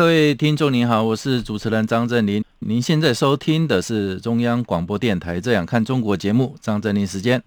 各位听众您好，我是主持人张正林。您现在收听的是中央广播电台《这样看中国》节目，张正林时间。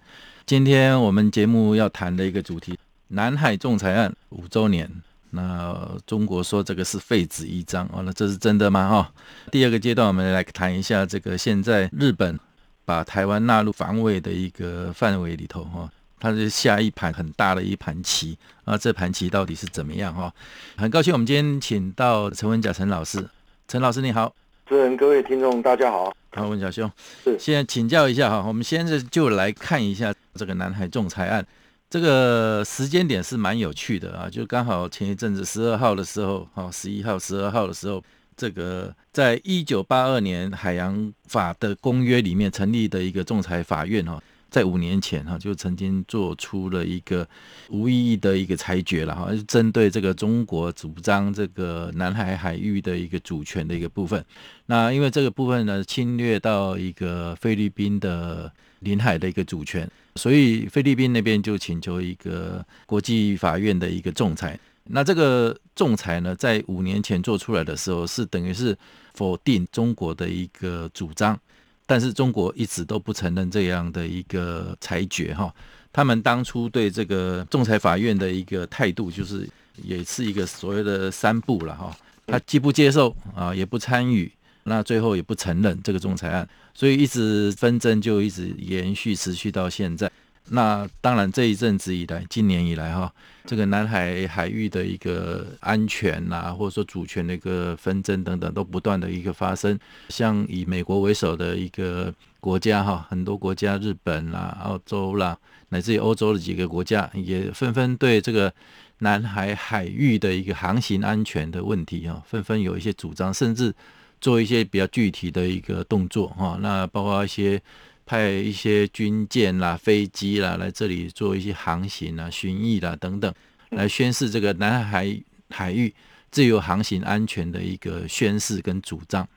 今天我们节目要谈的一个主题。南海仲裁案五周年，那中国说这个是废纸一张哦，那这是真的吗？哈，第二个阶段我们来谈一下这个现在日本把台湾纳入防卫的一个范围里头哈，它是下一盘很大的一盘棋啊，这盘棋到底是怎么样哈？很高兴我们今天请到陈文甲陈老师，陈老师你好，主持人各位听众大家好，好文甲兄，是。现在请教一下哈，我们现在就来看一下这个南海仲裁案。这个时间点是蛮有趣的啊，就刚好前一阵子十二号的时候，哈，十一号、十二号的时候，这个在一九八二年海洋法的公约里面成立的一个仲裁法院，哈，在五年前，哈，就曾经做出了一个无意义的一个裁决了，哈，针对这个中国主张这个南海海域的一个主权的一个部分。那因为这个部分呢，侵略到一个菲律宾的领海的一个主权。所以菲律宾那边就请求一个国际法院的一个仲裁。那这个仲裁呢，在五年前做出来的时候，是等于是否定中国的一个主张，但是中国一直都不承认这样的一个裁决哈。他们当初对这个仲裁法院的一个态度，就是也是一个所谓的三不了哈。他既不接受啊，也不参与。那最后也不承认这个仲裁案，所以一直纷争就一直延续持续到现在。那当然这一阵子以来，今年以来哈，这个南海海域的一个安全呐、啊，或者说主权的一个纷争等等，都不断的一个发生。像以美国为首的一个国家哈，很多国家，日本啦、澳洲啦，乃至于欧洲的几个国家，也纷纷对这个南海海域的一个航行安全的问题哈，纷纷有一些主张，甚至。做一些比较具体的一个动作哈，那包括一些派一些军舰啦、飞机啦来这里做一些航行啊、巡弋啦等等，来宣示这个南海海域自由航行安全的一个宣示跟主张。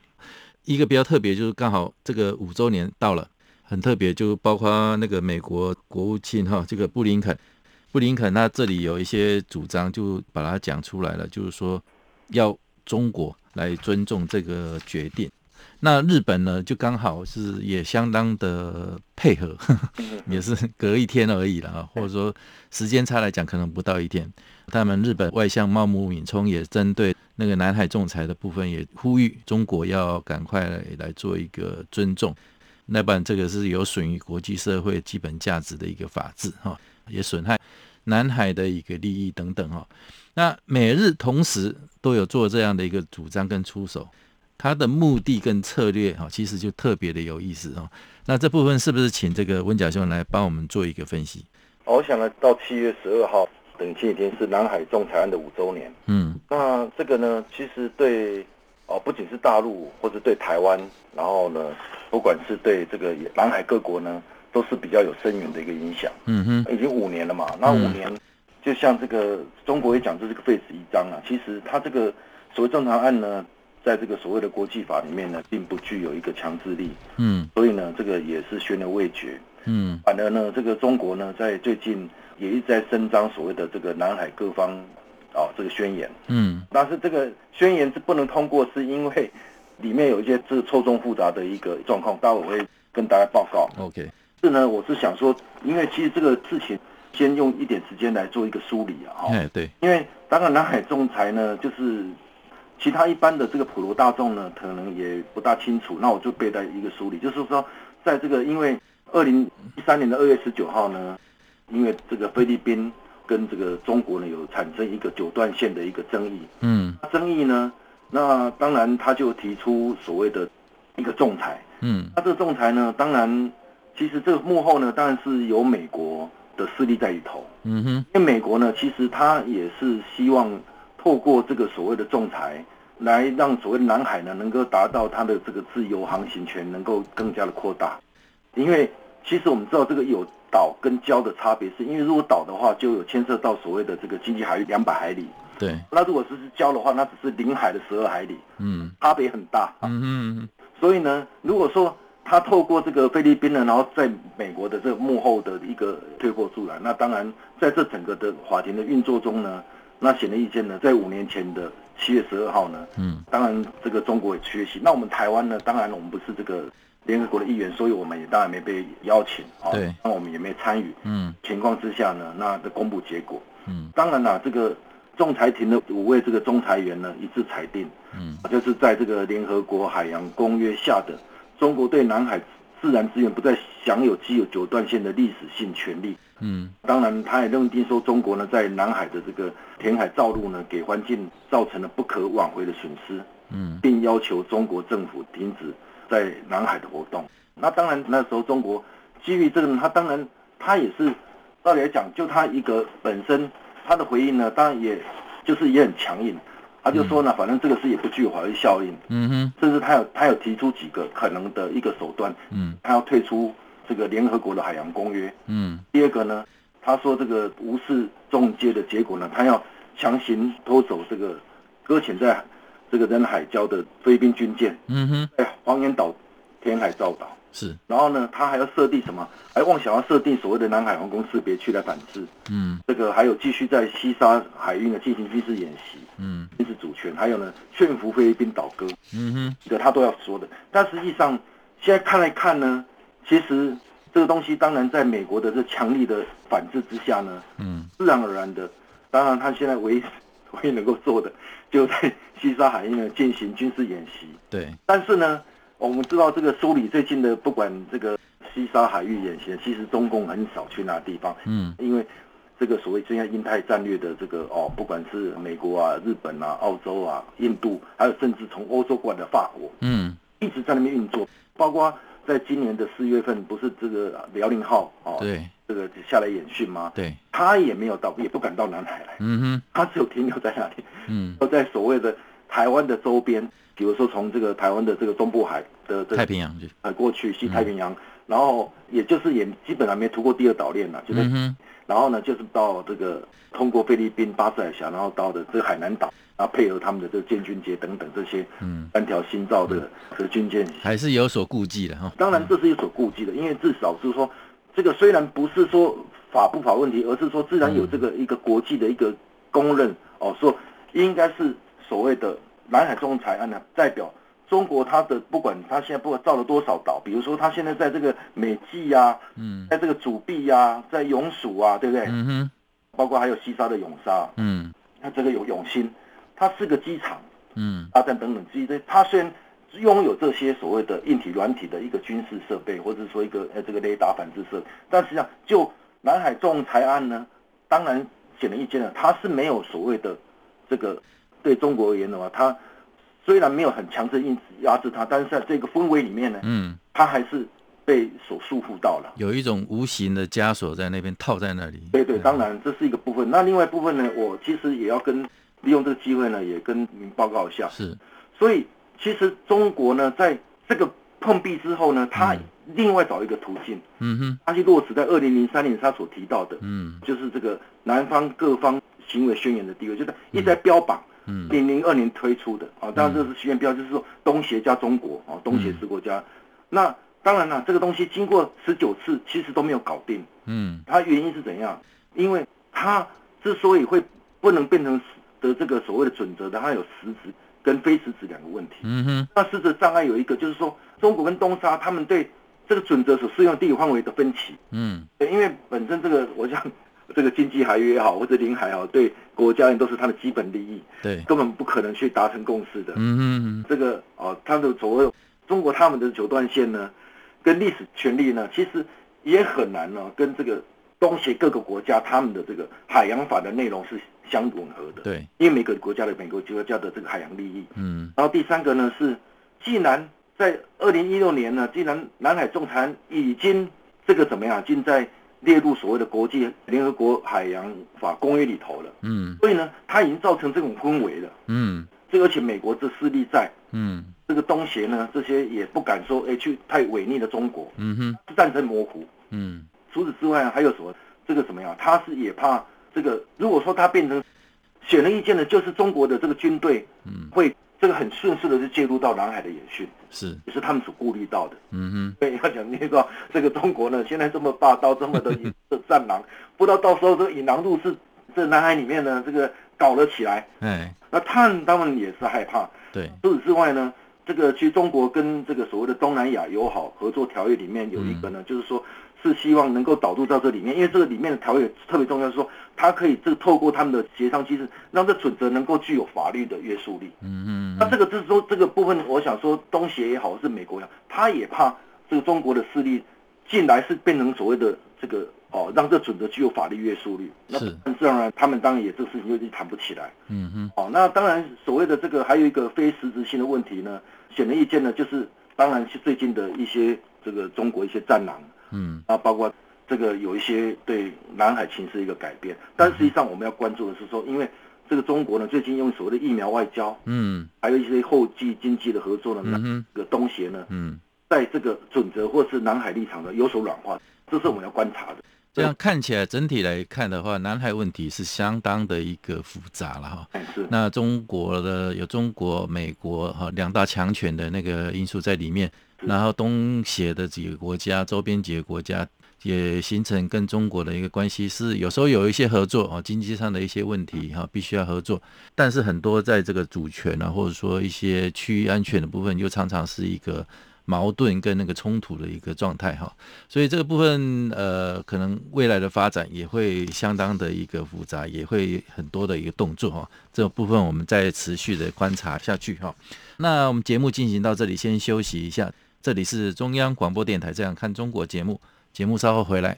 一个比较特别就是刚好这个五周年到了，很特别，就包括那个美国国务卿哈，这个布林肯，布林肯他这里有一些主张，就把它讲出来了，就是说要中国。来尊重这个决定，那日本呢，就刚好是也相当的配合，呵 呵也是隔一天而已了啊，或者说时间差来讲，可能不到一天。他们日本外相茂木敏充也针对那个南海仲裁的部分，也呼吁中国要赶快来，来做一个尊重，那不然这个是有损于国际社会基本价值的一个法治哈，也损害南海的一个利益等等哈。那美日同时都有做这样的一个主张跟出手，它的目的跟策略哈，其实就特别的有意思哈。那这部分是不是请这个温甲兄来帮我们做一个分析？我想呢，到七月十二号，等前几天是南海仲裁案的五周年。嗯，那这个呢，其实对哦，不仅是大陆或者对台湾，然后呢，不管是对这个南海各国呢，都是比较有深远的一个影响。嗯哼，已经五年了嘛，那五年。嗯就像这个中国也讲，这是个废纸一张啊。其实它这个所谓仲裁案呢，在这个所谓的国际法里面呢，并不具有一个强制力。嗯，所以呢，这个也是悬而未决。嗯，反而呢，这个中国呢，在最近也一直在伸张所谓的这个南海各方哦这个宣言。嗯，但是这个宣言是不能通过，是因为里面有一些这个错综复杂的一个状况，待会我会跟大家报告。OK，是呢，我是想说，因为其实这个事情。先用一点时间来做一个梳理啊，哈，对，因为当然南海仲裁呢，就是其他一般的这个普罗大众呢，可能也不大清楚。那我就背在一个梳理，就是说，在这个因为二零一三年的二月十九号呢，因为这个菲律宾跟这个中国呢有产生一个九段线的一个争议，嗯，争议呢，那当然他就提出所谓的一个仲裁，嗯，那这个仲裁呢，当然其实这个幕后呢，当然是有美国。的势力在里头，嗯哼，因为美国呢，其实他也是希望透过这个所谓的仲裁，来让所谓的南海呢能够达到它的这个自由航行权能够更加的扩大。因为其实我们知道这个有岛跟礁的差别，是因为如果岛的话就有牵涉到所谓的这个经济海域两百海里。对。那如果是是礁的话，那只是领海的十二海里。嗯。差别很大。嗯嗯。所以呢，如果说他透过这个菲律宾呢，然后在美国的这个幕后的一个推波助澜，那当然在这整个的法庭的运作中呢，那显而易见呢，在五年前的七月十二号呢，嗯，当然这个中国也缺席。那我们台湾呢，当然我们不是这个联合国的议员，所以我们也当然没被邀请啊，对，那我们也没参与。嗯，情况之下呢，那的公布结果，嗯，当然啦，这个仲裁庭的五位这个仲裁员呢一致裁定，嗯，就是在这个联合国海洋公约下的。中国对南海自然资源不再享有具有九段线的历史性权利。嗯，当然，他也认定说中国呢在南海的这个填海造陆呢，给环境造成了不可挽回的损失。嗯，并要求中国政府停止在南海的活动。那当然，那时候中国基于这个，他当然他也是，道理来讲，就他一个本身他的回应呢，当然也就是也很强硬。他就说呢，反正这个事也不具有法律效应，嗯哼，甚至他有他有提出几个可能的一个手段，嗯，他要退出这个联合国的海洋公约，嗯，第二个呢，他说这个无视中介的结果呢，他要强行拖走这个搁浅在这个人海礁的菲律宾军舰，嗯哼，在黄岩岛填海造岛。是，然后呢，他还要设定什么？还妄想要设定所谓的南海防空识别区来反制。嗯，这个还有继续在西沙海域呢进行军事演习。嗯，军事主权，还有呢劝服菲律宾倒戈。嗯哼，这个他都要说的。但实际上，现在看来看呢，其实这个东西当然在美国的这强力的反制之下呢，嗯，自然而然的，当然他现在唯一 唯一能够做的，就在西沙海域呢进行军事演习。对，但是呢。我们知道这个苏里最近的不管这个西沙海域演习，其实中共很少去那地方，嗯，因为这个所谓现在印太战略的这个哦，不管是美国啊、日本啊、澳洲啊、印度，还有甚至从欧洲过来的法国，嗯，一直在那边运作，包括在今年的四月份，不是这个辽宁号哦，对，这个下来演训吗？对，他也没有到，也不敢到南海来，嗯哼，他只有停留在那里，嗯，都在所谓的台湾的周边。比如说，从这个台湾的这个中部海的这个、太平洋去，呃，过去西太平洋，嗯、然后也就是也基本上没突过第二岛链了，就是，嗯、然后呢，就是到这个通过菲律宾巴士海峡，然后到的这个海南岛，然后配合他们的这个建军节等等这些，嗯，三条新造的这个军舰，还是有所顾忌的哈。当然这是有所顾忌的，因为至少是说，这个虽然不是说法不法问题，而是说自然有这个一个国际的一个公认哦，说应该是所谓的。南海仲裁案呢，代表中国，它的不管它现在不管造了多少岛，比如说它现在在这个美济呀，嗯，在这个主碧呀，在永暑啊，对不对？嗯哼，包括还有西沙的永沙，嗯，它这个有永兴，它是个机场，嗯，啊等等等机，这它虽然拥有这些所谓的硬体、软体的一个军事设备，或者说一个呃这个雷达反制设备，但实际上就南海仲裁案呢，当然显而易见了，它是没有所谓的这个。对中国而言的话，它虽然没有很强制硬压制它，但是在这个氛围里面呢，嗯，它还是被所束缚到了，有一种无形的枷锁在那边套在那里。对对，当然这是一个部分。那另外一部分呢，我其实也要跟利用这个机会呢，也跟您报告一下。是，所以其实中国呢，在这个碰壁之后呢，它另外找一个途径，嗯哼，他去落实在二零零三年他所提到的，嗯，就是这个南方各方行为宣言的地位，就是一直在标榜。嗯，零零二年推出的啊，当然这是宣言标，就是说东协加中国啊，东协十国家。嗯、那当然了，这个东西经过十九次，其实都没有搞定。嗯，它原因是怎样？因为它之所以会不能变成的这个所谓的准则的，它有实质跟非实质两个问题。嗯哼，那实质障碍有一个，就是说中国跟东沙他们对这个准则所适用地域范围的分歧。嗯，因为本身这个我想。这个经济海域也好，或者领海也好，对国家人都是他的基本利益，对，根本不可能去达成共识的。嗯嗯嗯，这个哦，他的所谓中国他们的九段线呢，跟历史权利呢，其实也很难呢，跟这个东协各个国家他们的这个海洋法的内容是相吻合的。对，因为每个国家的每个国家的这个海洋利益。嗯，然后第三个呢是，既然在二零一六年呢，既然南海仲裁已经这个怎么样，已经在。列入所谓的国际联合国海洋法公约里头了，嗯，所以呢，它已经造成这种氛围了，嗯，这而且美国这势力在，嗯，这个东协呢，这些也不敢说，哎，去太违逆了中国，嗯哼，战争模糊，嗯，除此之外还有什么？这个怎么样？他是也怕这个，如果说他变成显而易见的，就是中国的这个军队，嗯，会这个很顺势的就介入到南海的演训，是，也是他们所顾虑到的，嗯哼。所以要讲那个这个中国呢，现在这么霸道，这么的战狼，不知道到时候这个引狼入室，这南海里面呢，这个搞了起来，哎。那他们当然也是害怕。对，除此之外呢，这个其实中国跟这个所谓的东南亚友好合作条约里面有一个呢，嗯、就是说是希望能够导入到这里面，因为这个里面的条约特别重要，是说它可以这个透过他们的协商机制，让这准则能够具有法律的约束力。嗯嗯。那这个就是说这个部分，我想说东协也好，是美国也好，他也怕这个中国的势力进来是变成所谓的这个。哦，让这准则具有法律约束力，那自然而然，他们当然也这个事情就谈不起来。嗯嗯。哦，那当然，所谓的这个还有一个非实质性的问题呢，显而易见呢，就是当然是最近的一些这个中国一些战狼，嗯，啊，包括这个有一些对南海情势一个改变，但实际上我们要关注的是说，因为这个中国呢最近用所谓的疫苗外交，嗯，还有一些后继经济的合作呢，嗯这个东协呢，嗯，在这个准则或是南海立场呢有所软化，这是我们要观察的。这样看起来，整体来看的话，南海问题是相当的一个复杂了哈。那中国的有中国、美国哈两大强权的那个因素在里面，然后东协的几个国家、周边几个国家也形成跟中国的一个关系，是有时候有一些合作啊，经济上的一些问题哈，必须要合作。但是很多在这个主权啊，或者说一些区域安全的部分，又常常是一个。矛盾跟那个冲突的一个状态哈，所以这个部分呃，可能未来的发展也会相当的一个复杂，也会很多的一个动作哈。这个部分我们再持续的观察下去哈。那我们节目进行到这里，先休息一下。这里是中央广播电台《这样看中国》节目，节目稍后回来。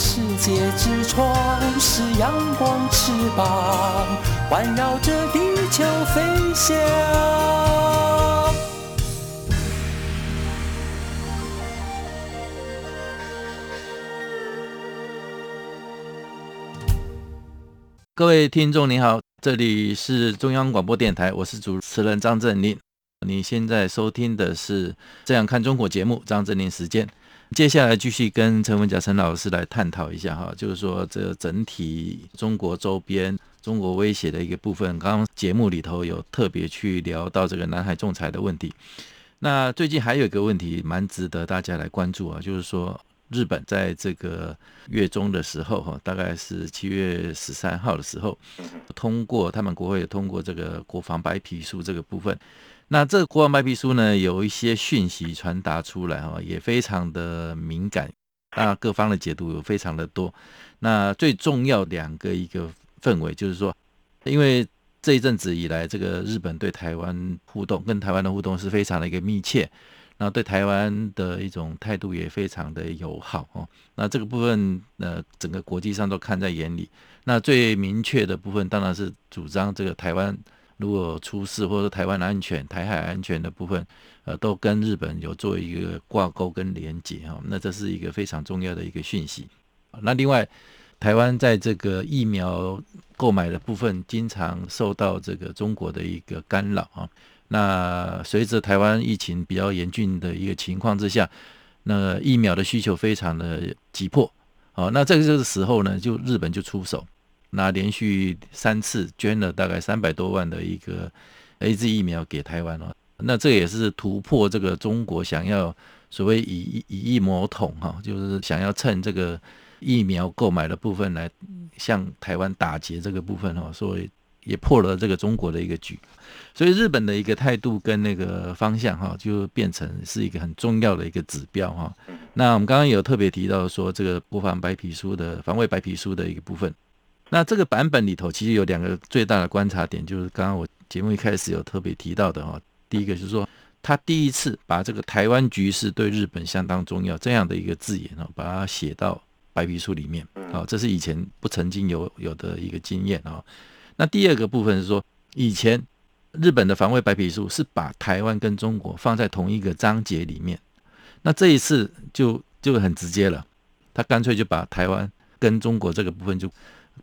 世界之窗，是阳光翅膀，环绕着地球飞翔。各位听众您好，这里是中央广播电台，我是主持人张正林。你现在收听的是《这样看中国》节目，张正林时间。接下来继续跟陈文甲陈老师来探讨一下哈，就是说这整体中国周边、中国威胁的一个部分。刚刚节目里头有特别去聊到这个南海仲裁的问题。那最近还有一个问题蛮值得大家来关注啊，就是说日本在这个月中的时候哈，大概是七月十三号的时候，通过他们国会通过这个国防白皮书这个部分。那这个国防白皮书呢，有一些讯息传达出来哈，也非常的敏感，那各方的解读有非常的多。那最重要两个一个氛围就是说，因为这一阵子以来，这个日本对台湾互动，跟台湾的互动是非常的一个密切，那对台湾的一种态度也非常的友好哦。那这个部分呃，整个国际上都看在眼里。那最明确的部分当然是主张这个台湾。如果出事或者台湾安全、台海安全的部分，呃，都跟日本有做一个挂钩跟连结哈，那这是一个非常重要的一个讯息。那另外，台湾在这个疫苗购买的部分，经常受到这个中国的一个干扰啊。那随着台湾疫情比较严峻的一个情况之下，那疫苗的需求非常的急迫。好，那这个时候呢，就日本就出手。那连续三次捐了大概三百多万的一个 AZ 疫苗给台湾哦，那这也是突破这个中国想要所谓以以疫谋统哈，就是想要趁这个疫苗购买的部分来向台湾打劫这个部分哈，所以也破了这个中国的一个局，所以日本的一个态度跟那个方向哈，就变成是一个很重要的一个指标哈。那我们刚刚有特别提到说这个国防白皮书的防卫白皮书的一个部分。那这个版本里头其实有两个最大的观察点，就是刚刚我节目一开始有特别提到的哈。第一个就是说，他第一次把这个台湾局势对日本相当重要这样的一个字眼哦，把它写到白皮书里面。好，这是以前不曾经有有的一个经验啊。那第二个部分是说，以前日本的防卫白皮书是把台湾跟中国放在同一个章节里面，那这一次就就很直接了，他干脆就把台湾跟中国这个部分就。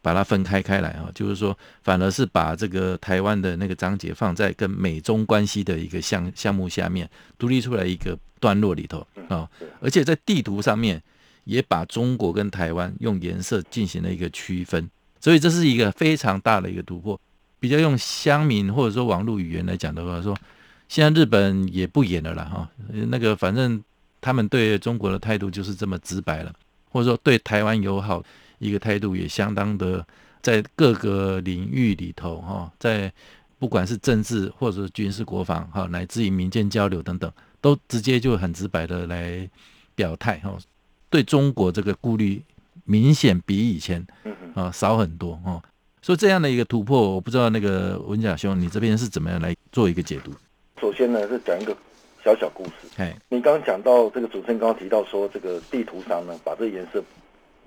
把它分开开来啊，就是说，反而是把这个台湾的那个章节放在跟美中关系的一个项项目下面，独立出来一个段落里头啊，而且在地图上面也把中国跟台湾用颜色进行了一个区分，所以这是一个非常大的一个突破。比较用乡民或者说网络语言来讲的话，说现在日本也不演了啦哈，那个反正他们对中国的态度就是这么直白了，或者说对台湾友好。一个态度也相当的，在各个领域里头哈，在不管是政治或者是军事国防哈，乃至于民间交流等等，都直接就很直白的来表态哈，对中国这个顾虑明显比以前啊少很多哈。所以这样的一个突破，我不知道那个文甲兄，你这边是怎么样来做一个解读？首先呢，是讲一个小小故事。哎，你刚刚讲到这个主持人刚刚提到说，这个地图上呢，把这个颜色。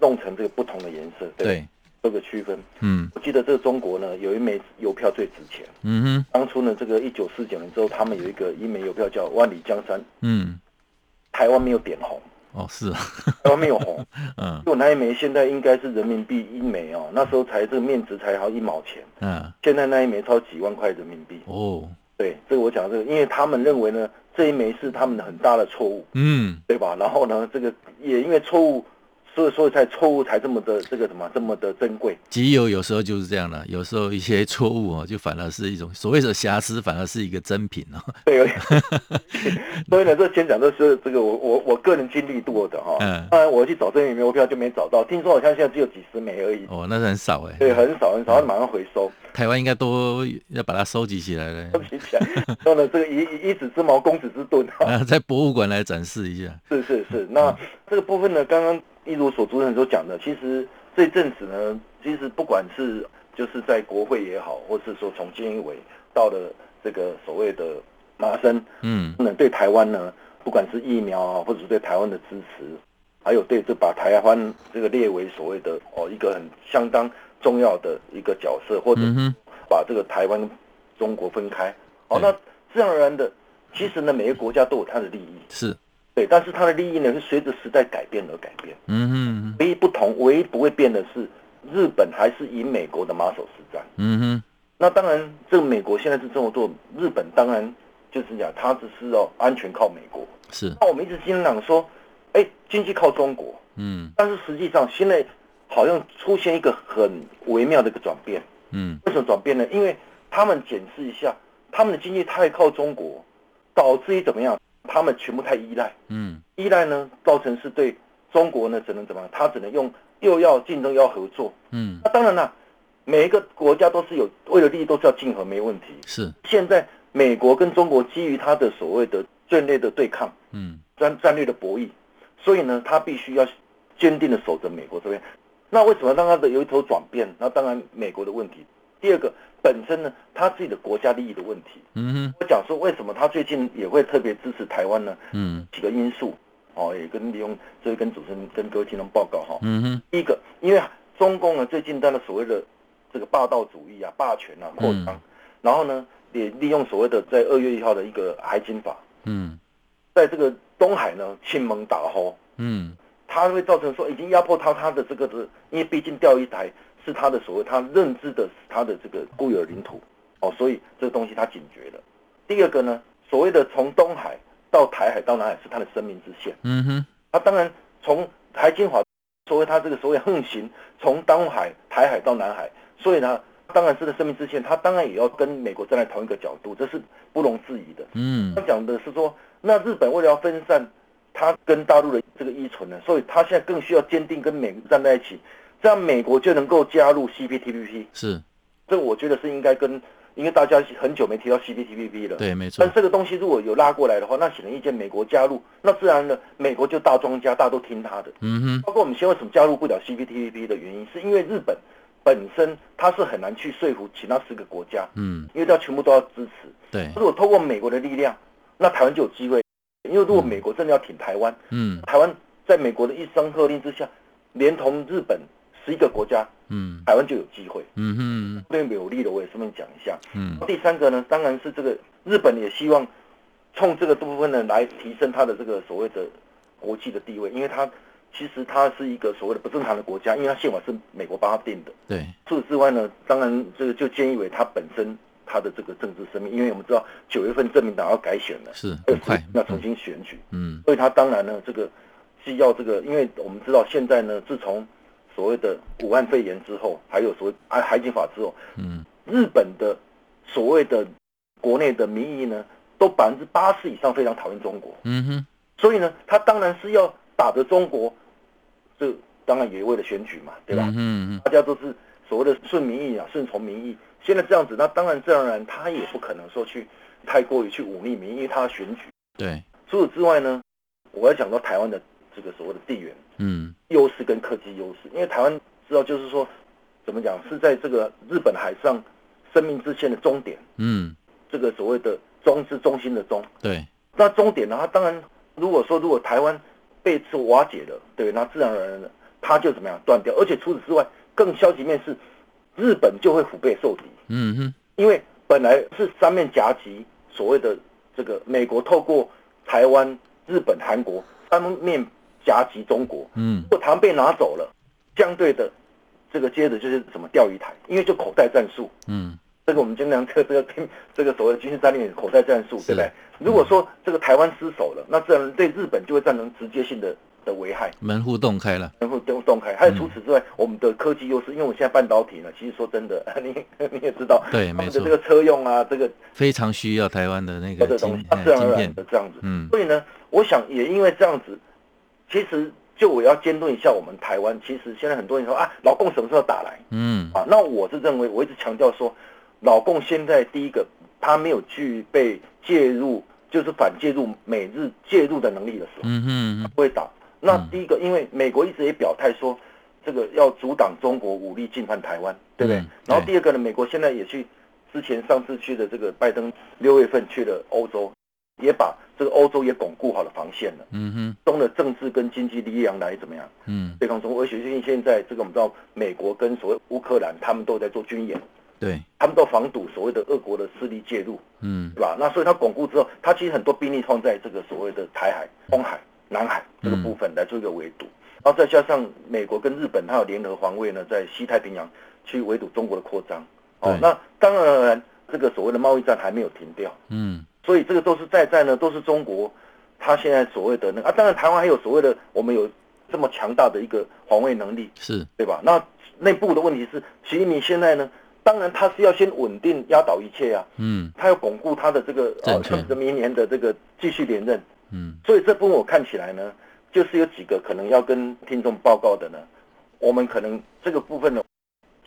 弄成这个不同的颜色，对，做个区分。嗯，我记得这个中国呢，有一枚邮票最值钱。嗯哼，当初呢，这个一九四九年之后，他们有一个一枚邮票叫“万里江山”。嗯，台湾没有点红。哦，是啊，台湾没有红。嗯，就那一枚现在应该是人民币一枚哦，那时候才这个面值才好一毛钱。嗯，现在那一枚超几万块人民币。哦，对，这个我讲这个，因为他们认为呢，这一枚是他们的很大的错误。嗯，对吧？然后呢，这个也因为错误。所以所以才错误才这么的这个什么这么的珍贵，集邮有时候就是这样的，有时候一些错误哦，就反而是一种所谓的瑕疵，反而是一个珍品哦。对，所以呢，这先讲的是这个我我我个人经历过的哈。嗯。当然我去找这些邮票就没找到，听说好像现在只有几十枚而已。哦，那是很少哎。对，很少很少，马上回收。台湾应该都要把它收集起来了。收集起来，然后呢，这个以以子之矛攻子之盾啊，在博物馆来展示一下。是是是，那这个部分呢，刚刚。一如所主持人所讲的，其实这阵子呢，其实不管是就是在国会也好，或是说从经委到了这个所谓的麻生，嗯，那对台湾呢，不管是疫苗啊，或者是对台湾的支持，还有对这把台湾这个列为所谓的哦一个很相当重要的一个角色，或者把这个台湾中国分开，哦，那自然而然的，其实呢，每个国家都有它的利益，是。对，但是它的利益呢，是随着时代改变而改变。嗯哼，唯一不同，唯一不会变的是，日本还是以美国的马首是瞻。嗯哼，那当然，这个美国现在是这么做，日本当然就是讲他只是哦安全靠美国。是。那我们一直经常说，哎，经济靠中国。嗯。但是实际上现在好像出现一个很微妙的一个转变。嗯。为什么转变呢？因为他们检视一下，他们的经济太靠中国，导致于怎么样？他们全部太依赖。嗯。依赖呢，造成是对中国呢只能怎么样？他只能用又要竞争又要合作。嗯。那当然了。每一个国家都是有为了利益都是要竞合，没问题。是现在美国跟中国基于他的所谓的战略的对抗，嗯，战战略的博弈，所以呢，他必须要坚定的守着美国这边。那为什么让他的有一头转变？那当然美国的问题。第二个，本身呢，他自己的国家利益的问题。嗯哼，我讲说为什么他最近也会特别支持台湾呢？嗯，几个因素。哦，也跟利用这跟主持人跟各位听众报告哈。嗯哼，第一个，因为中共呢最近他的所谓的。这个霸道主义啊，霸权啊，扩张，然后呢，也利用所谓的在二月一号的一个海警法，嗯，在这个东海呢，亲蒙打吼，嗯，它会造成说已经压迫到他的这个的，因为毕竟钓鱼台是他的所谓他认知的他的这个固有领土，哦，所以这个东西他警觉了。第二个呢，所谓的从东海到台海到南海是他的生命之线，嗯哼，他当然从台金华，所谓他这个所谓横行从东海、台海到南海。所以呢，当然是个生命之线，他当然也要跟美国站在同一个角度，这是不容置疑的。嗯，他讲的是说，那日本为了要分散他跟大陆的这个依存呢，所以他现在更需要坚定跟美国站在一起，这样美国就能够加入 CPTPP。是，这我觉得是应该跟，因为大家很久没提到 CPTPP 了。对，没错。但这个东西如果有拉过来的话，那显而易见，美国加入，那自然呢，美国就大庄家，大家都听他的。嗯哼。包括我们现在为什么加入不了 CPTPP 的原因，是因为日本。本身它是很难去说服其他四个国家，嗯，因为它全部都要支持。对，如果透过美国的力量，那台湾就有机会。因为如果美国真的要挺台湾，嗯，台湾在美国的一声喝令之下，连同日本十一个国家，嗯，台湾就有机会。嗯哼，对有利的我也顺便讲一下。嗯，第三个呢，当然是这个日本也希望冲这个部分呢来提升它的这个所谓的国际的地位，因为它。其实它是一个所谓的不正常的国家，因为它宪法是美国帮它定的。对。除此之外呢，当然这个就建议为它本身他的这个政治生命，因为我们知道九月份自民党要改选了，是很快要重新选举。嗯。所以他当然呢，这个既要这个，因为我们知道现在呢，自从所谓的武汉肺炎之后，还有所谓海海警法之后，嗯，日本的所谓的国内的民意呢，都百分之八十以上非常讨厌中国。嗯哼。所以呢，他当然是要打着中国。这当然也为了选举嘛，对吧？嗯嗯嗯，大家都是所谓的顺民意啊，顺从民意。现在这样子，那当然自然而然他也不可能说去太过于去忤逆民意，因为他要选举。对。除此之外呢，我要讲到台湾的这个所谓的地缘嗯优势跟科技优势，因为台湾知道就是说怎么讲是在这个日本海上生命之线的终点。嗯，这个所谓的中是中心的中。对。那终点呢？它当然如果说如果台湾。被是瓦解了，对，那自然而然的，它就怎么样断掉。而且除此之外，更消极面是，日本就会腹背受敌。嗯哼，因为本来是三面夹击，所谓的这个美国透过台湾、日本、韩国三面夹击中国。嗯，如果台湾被拿走了，相对的这个接着就是什么钓鱼台，因为就口袋战术。嗯。这个我们经常这个这个这个所谓的军事战略口袋战术，对不对？如果说这个台湾失守了，那自然对日本就会造成直接性的的危害，门户洞开了，门户都洞开。还有除此之外，我们的科技优势，因为我们现在半导体呢，其实说真的，你你也知道，对，没错，这个车用啊，这个非常需要台湾的那个东西，自然而然的这样子。嗯，所以呢，我想也因为这样子，其实就我要监督一下我们台湾。其实现在很多人说啊，老共什么时候打来？嗯，啊，那我是认为，我一直强调说。老共现在第一个，他没有具备介入，就是反介入美日介入的能力的时候，嗯嗯，他不会打。那第一个，因为美国一直也表态说，这个要阻挡中国武力进犯台湾，对不对？然后第二个呢，美国现在也去，之前上次去的这个拜登六月份去了欧洲，也把这个欧洲也巩固好了防线了。嗯哼，中的政治跟经济力量来怎么样？嗯，对抗中国。而且现在这个我们知道，美国跟所谓乌克兰，他们都在做军演。对，他们都防堵所谓的俄国的势力介入，嗯，对吧？那所以他巩固之后，他其实很多兵力放在这个所谓的台海、东海、南海这个部分来做一个围堵，嗯、然后再加上美国跟日本，它有联合防卫呢，在西太平洋去围堵中国的扩张。哦，那当然，这个所谓的贸易战还没有停掉，嗯，所以这个都是在在呢，都是中国他现在所谓的那个、啊，当然台湾还有所谓的我们有这么强大的一个防卫能力，是。对吧？那内部的问题是，习近平现在呢，当然他是要先稳定压倒一切啊，嗯，他要巩固他的这个呃，明年的这个继续连任，嗯，所以这部分我看起来呢，就是有几个可能要跟听众报告的呢，我们可能这个部分呢，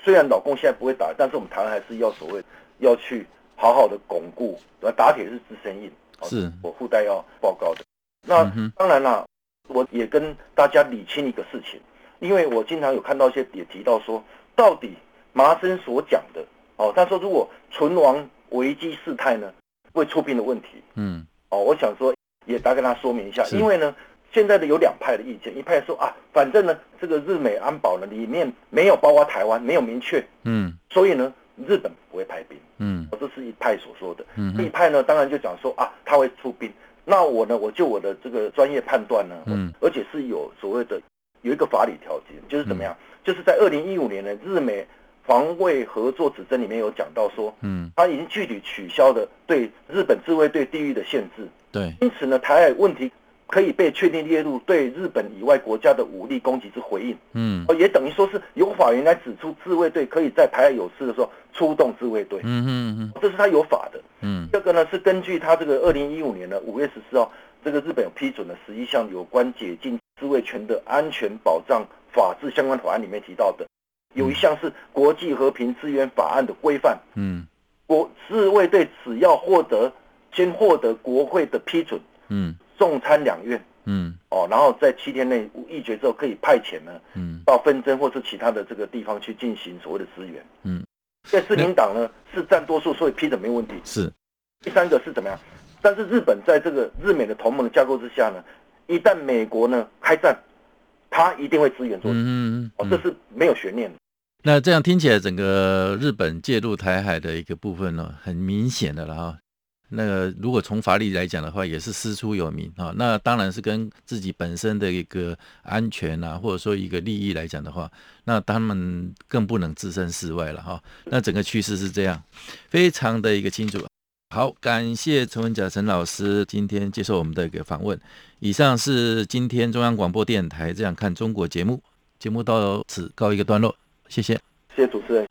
虽然老共现在不会打，但是我们台湾还是要所谓要去好好的巩固，打铁是自身硬，是。我附带要报告的。那当然啦，我也跟大家理清一个事情，因为我经常有看到一些也提到说，到底麻生所讲的哦，他说如果存亡危机事态呢，会出兵的问题，嗯，哦，我想说也大概跟他说明一下，因为呢，现在的有两派的意见，一派说啊，反正呢，这个日美安保呢里面没有包括台湾，没有明确，嗯，所以呢，日本不会派兵，嗯，这是一派所说的，嗯，另一派呢，当然就讲说啊，他会出兵。那我呢，我就我的这个专业判断呢，嗯，而且是有所谓的有一个法理条件，就是怎么样，嗯、就是在二零一五年的日美防卫合作指针里面有讲到说，嗯，他已经具体取消了对日本自卫队地域的限制，对，因此呢，台海问题可以被确定列入对日本以外国家的武力攻击之回应，嗯，也等于说是由法源来指出自卫队可以在台海有事的时候出动自卫队，嗯嗯嗯，这是他有法的。嗯，这个呢是根据他这个二零一五年的五月十四号，这个日本有批准了十一项有关解禁自卫权的安全保障法制相关法案里面提到的，有一项是国际和平资源法案的规范。嗯，国自卫队只要获得先获得国会的批准，嗯，众参两院，嗯，哦，然后在七天内议决之后可以派遣呢，嗯，到纷争或是其他的这个地方去进行所谓的支援。嗯。在自民党呢是占多数，所以批准没问题。是，第三个是怎么样？但是日本在这个日美的同盟的架构之下呢，一旦美国呢开战，他一定会支援作战。嗯嗯哦，这是没有悬念的。那这样听起来，整个日本介入台海的一个部分呢，很明显的了哈。那个如果从法理来讲的话，也是师出有名啊。那当然是跟自己本身的一个安全啊，或者说一个利益来讲的话，那他们更不能置身事外了哈。那整个趋势是这样，非常的一个清楚。好，感谢陈文甲陈老师今天接受我们的一个访问。以上是今天中央广播电台《这样看中国》节目，节目到此告一个段落，谢谢，谢谢主持人。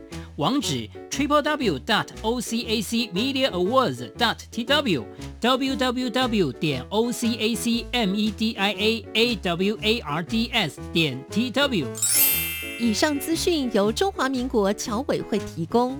网址：triple w dot o c a c media awards dot t w w w w 点 o c a c m e d i a a w a r d s 点 t w。以上资讯由中华民国侨委会提供。